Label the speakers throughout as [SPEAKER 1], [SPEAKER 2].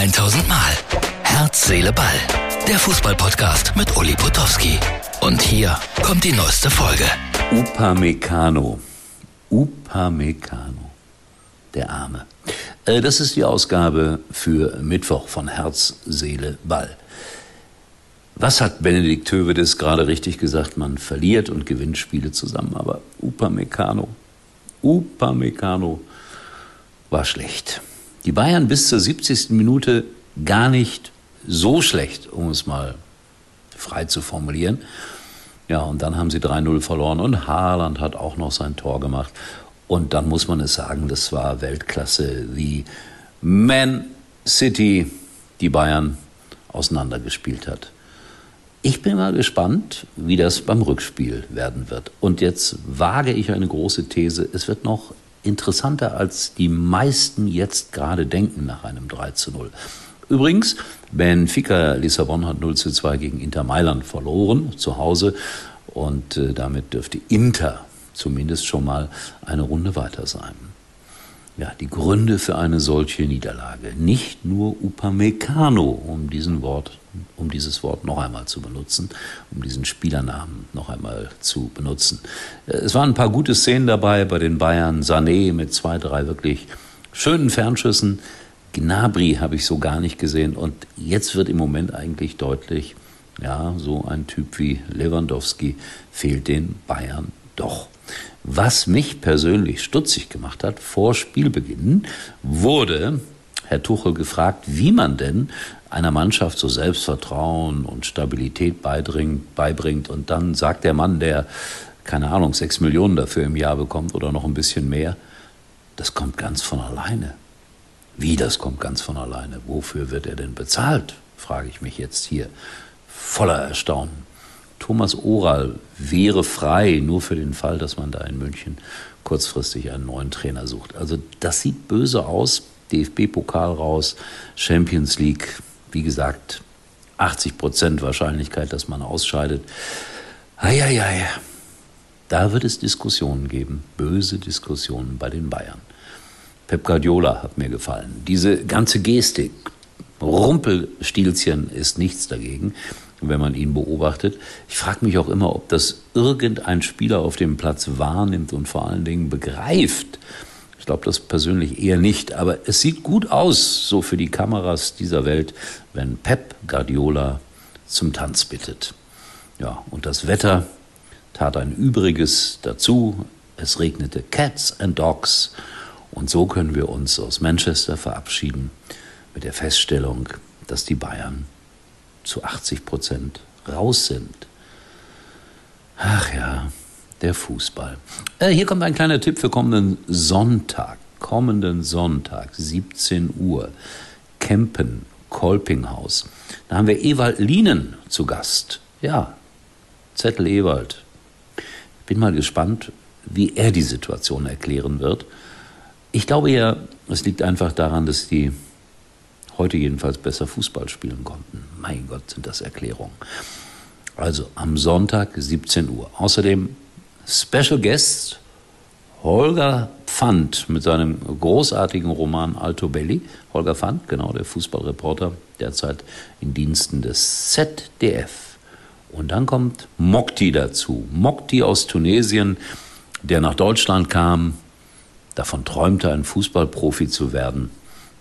[SPEAKER 1] 1000 Mal. Herz, Seele, Ball. Der Fußballpodcast mit Uli Potowski. Und hier kommt die neueste Folge.
[SPEAKER 2] Upamecano. Upamecano. Der Arme. Äh, Das ist die Ausgabe für Mittwoch von Herz, Seele, Ball. Was hat Benedikt Hövedes gerade richtig gesagt? Man verliert und gewinnt Spiele zusammen. Aber Upamecano, Upamecano war schlecht. Die Bayern bis zur 70. Minute gar nicht so schlecht, um es mal frei zu formulieren. Ja, und dann haben sie 3-0 verloren und Haaland hat auch noch sein Tor gemacht. Und dann muss man es sagen, das war Weltklasse, wie Man City die Bayern auseinandergespielt hat. Ich bin mal gespannt, wie das beim Rückspiel werden wird. Und jetzt wage ich eine große These. Es wird noch interessanter, als die meisten jetzt gerade denken nach einem 3 zu 0. Übrigens, Benfica Lissabon hat 0 zu 2 gegen Inter Mailand verloren, zu Hause. Und äh, damit dürfte Inter zumindest schon mal eine Runde weiter sein. Ja, die Gründe für eine solche Niederlage. Nicht nur Upamecano, um diesen Wort, um dieses Wort noch einmal zu benutzen, um diesen Spielernamen noch einmal zu benutzen. Es waren ein paar gute Szenen dabei bei den Bayern. Sané mit zwei, drei wirklich schönen Fernschüssen. Gnabry habe ich so gar nicht gesehen. Und jetzt wird im Moment eigentlich deutlich, ja, so ein Typ wie Lewandowski fehlt den Bayern doch. Was mich persönlich stutzig gemacht hat, vor Spielbeginn wurde Herr Tuchel gefragt, wie man denn einer Mannschaft so Selbstvertrauen und Stabilität beibringt. Und dann sagt der Mann, der, keine Ahnung, sechs Millionen dafür im Jahr bekommt oder noch ein bisschen mehr, das kommt ganz von alleine. Wie, das kommt ganz von alleine? Wofür wird er denn bezahlt? frage ich mich jetzt hier voller Erstaunen. Thomas Oral wäre frei, nur für den Fall, dass man da in München kurzfristig einen neuen Trainer sucht. Also das sieht böse aus. DFB-Pokal raus, Champions League, wie gesagt, 80 Prozent Wahrscheinlichkeit, dass man ausscheidet. Eieiei, da wird es Diskussionen geben, böse Diskussionen bei den Bayern. Pep Guardiola hat mir gefallen. Diese ganze Gestik, Rumpelstilzchen ist nichts dagegen wenn man ihn beobachtet. Ich frage mich auch immer, ob das irgendein Spieler auf dem Platz wahrnimmt und vor allen Dingen begreift. Ich glaube das persönlich eher nicht, aber es sieht gut aus, so für die Kameras dieser Welt, wenn Pep Guardiola zum Tanz bittet. Ja, und das Wetter tat ein Übriges dazu. Es regnete Cats and Dogs. Und so können wir uns aus Manchester verabschieden mit der Feststellung, dass die Bayern zu 80 Prozent raus sind. Ach ja, der Fußball. Äh, hier kommt ein kleiner Tipp für kommenden Sonntag. Kommenden Sonntag, 17 Uhr. Kempen, Kolpinghaus. Da haben wir Ewald Lienen zu Gast. Ja, Zettel Ewald. Bin mal gespannt, wie er die Situation erklären wird. Ich glaube ja, es liegt einfach daran, dass die heute jedenfalls besser Fußball spielen konnten. Mein Gott, sind das Erklärungen. Also am Sonntag 17 Uhr. Außerdem Special Guest Holger Pfand mit seinem großartigen Roman Alto Belli. Holger Pfand, genau, der Fußballreporter, derzeit in Diensten des ZDF. Und dann kommt Mokti dazu. Mokti aus Tunesien, der nach Deutschland kam, davon träumte, ein Fußballprofi zu werden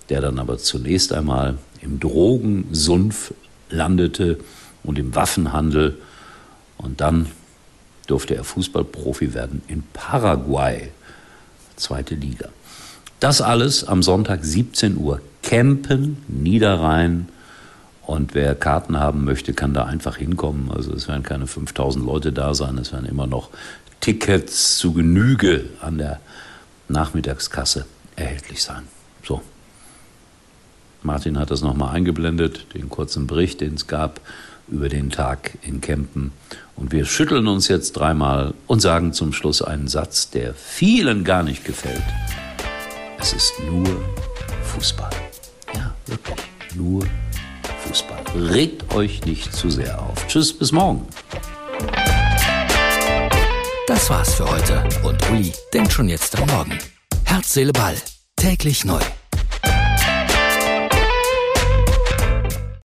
[SPEAKER 2] der dann aber zunächst einmal im Drogensumpf landete und im Waffenhandel. Und dann durfte er Fußballprofi werden in Paraguay, zweite Liga. Das alles am Sonntag 17 Uhr. Campen, Niederrhein. Und wer Karten haben möchte, kann da einfach hinkommen. Also es werden keine 5000 Leute da sein. Es werden immer noch Tickets zu Genüge an der Nachmittagskasse erhältlich sein. Martin hat das nochmal eingeblendet, den kurzen Bericht, den es gab über den Tag in Kempen. Und wir schütteln uns jetzt dreimal und sagen zum Schluss einen Satz, der vielen gar nicht gefällt. Es ist nur Fußball. Ja, wirklich, nur Fußball. Regt euch nicht zu sehr auf. Tschüss, bis morgen.
[SPEAKER 1] Das war's für heute und Uli denkt schon jetzt am Morgen. Herz, Seele, Ball. Täglich neu.